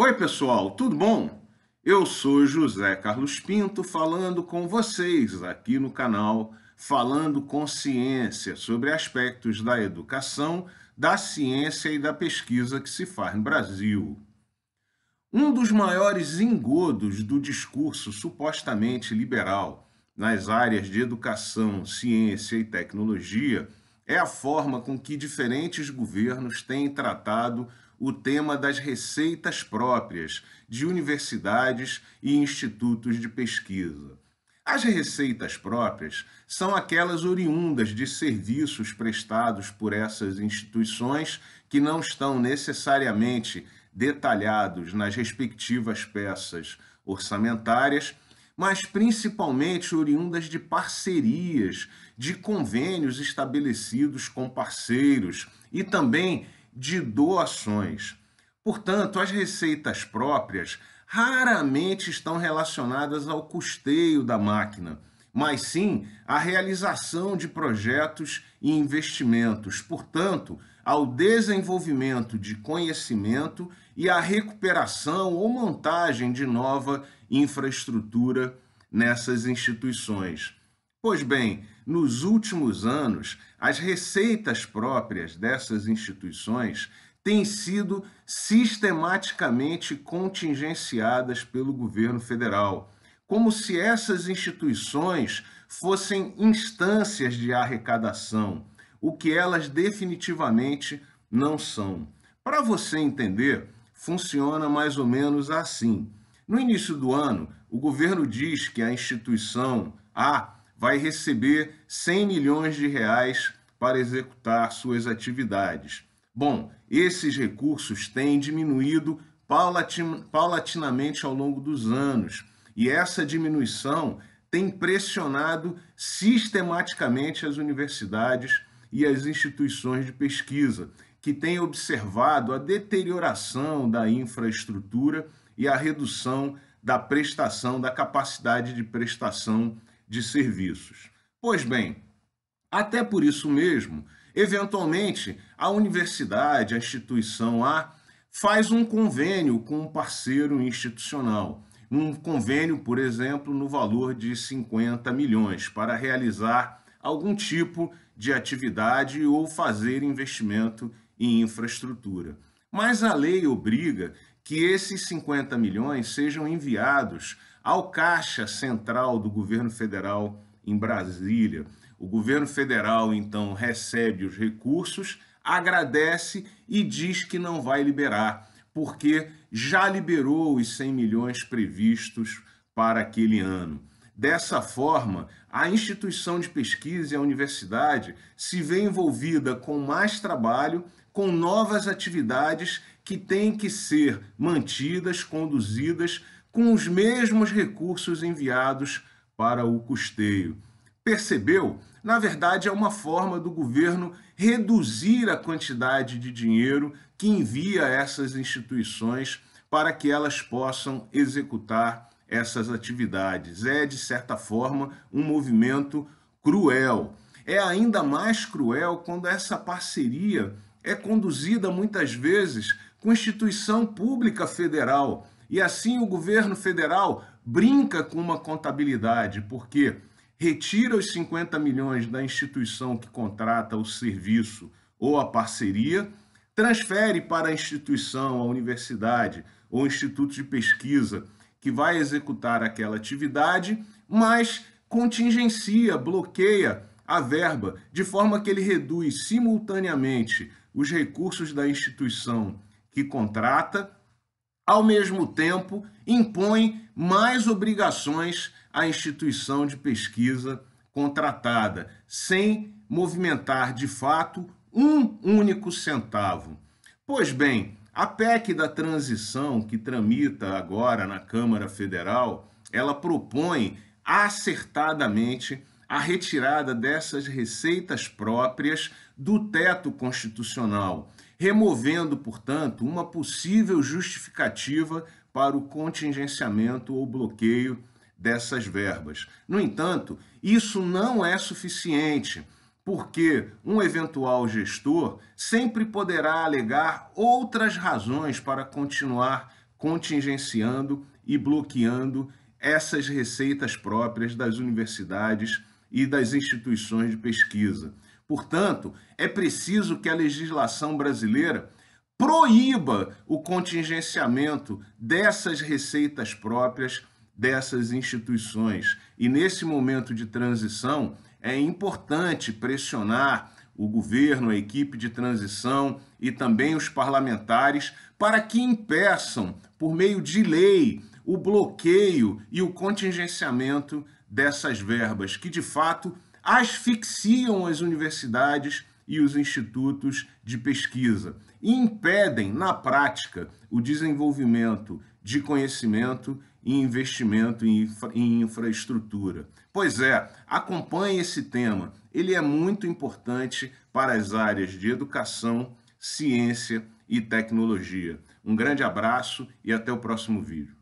Oi, pessoal, tudo bom? Eu sou José Carlos Pinto falando com vocês aqui no canal Falando com Ciência sobre aspectos da educação, da ciência e da pesquisa que se faz no Brasil. Um dos maiores engodos do discurso supostamente liberal nas áreas de educação, ciência e tecnologia é a forma com que diferentes governos têm tratado o tema das receitas próprias de universidades e institutos de pesquisa. As receitas próprias são aquelas oriundas de serviços prestados por essas instituições que não estão necessariamente detalhados nas respectivas peças orçamentárias, mas principalmente oriundas de parcerias, de convênios estabelecidos com parceiros e também de doações. Portanto, as receitas próprias raramente estão relacionadas ao custeio da máquina, mas sim à realização de projetos e investimentos, portanto, ao desenvolvimento de conhecimento e à recuperação ou montagem de nova infraestrutura nessas instituições. Pois bem, nos últimos anos, as receitas próprias dessas instituições têm sido sistematicamente contingenciadas pelo governo federal, como se essas instituições fossem instâncias de arrecadação, o que elas definitivamente não são. Para você entender, funciona mais ou menos assim. No início do ano, o governo diz que a instituição A vai receber 100 milhões de reais para executar suas atividades. Bom, esses recursos têm diminuído paulatin paulatinamente ao longo dos anos e essa diminuição tem pressionado sistematicamente as universidades e as instituições de pesquisa, que têm observado a deterioração da infraestrutura e a redução da prestação, da capacidade de prestação de serviços. Pois bem, até por isso mesmo, eventualmente, a universidade, a instituição A, faz um convênio com um parceiro institucional. Um convênio, por exemplo, no valor de 50 milhões, para realizar algum tipo de atividade ou fazer investimento em infraestrutura. Mas a lei obriga que esses 50 milhões sejam enviados ao Caixa Central do governo federal em Brasília. O governo federal, então, recebe os recursos, agradece e diz que não vai liberar, porque já liberou os 100 milhões previstos para aquele ano. Dessa forma, a instituição de pesquisa e a universidade se vê envolvida com mais trabalho, com novas atividades que têm que ser mantidas, conduzidas com os mesmos recursos enviados para o custeio. Percebeu? Na verdade, é uma forma do governo reduzir a quantidade de dinheiro que envia essas instituições para que elas possam executar essas atividades. É, de certa forma, um movimento cruel. É ainda mais cruel quando essa parceria é conduzida muitas vezes com instituição pública federal, e assim o governo federal brinca com uma contabilidade, porque retira os 50 milhões da instituição que contrata o serviço ou a parceria, transfere para a instituição, a universidade ou instituto de pesquisa que vai executar aquela atividade, mas contingencia, bloqueia a verba, de forma que ele reduz simultaneamente os recursos da instituição que contrata ao mesmo tempo, impõe mais obrigações à instituição de pesquisa contratada, sem movimentar de fato um único centavo. Pois bem, a PEC da transição que tramita agora na Câmara Federal, ela propõe acertadamente a retirada dessas receitas próprias do teto constitucional removendo, portanto, uma possível justificativa para o contingenciamento ou bloqueio dessas verbas. No entanto, isso não é suficiente, porque um eventual gestor sempre poderá alegar outras razões para continuar contingenciando e bloqueando essas receitas próprias das universidades e das instituições de pesquisa. Portanto, é preciso que a legislação brasileira proíba o contingenciamento dessas receitas próprias dessas instituições. E nesse momento de transição, é importante pressionar o governo, a equipe de transição e também os parlamentares para que impeçam, por meio de lei, o bloqueio e o contingenciamento dessas verbas, que de fato asfixiam as universidades e os institutos de pesquisa e impedem, na prática, o desenvolvimento de conhecimento e investimento em, infra em infraestrutura. Pois é, acompanhe esse tema, ele é muito importante para as áreas de educação, ciência e tecnologia. Um grande abraço e até o próximo vídeo.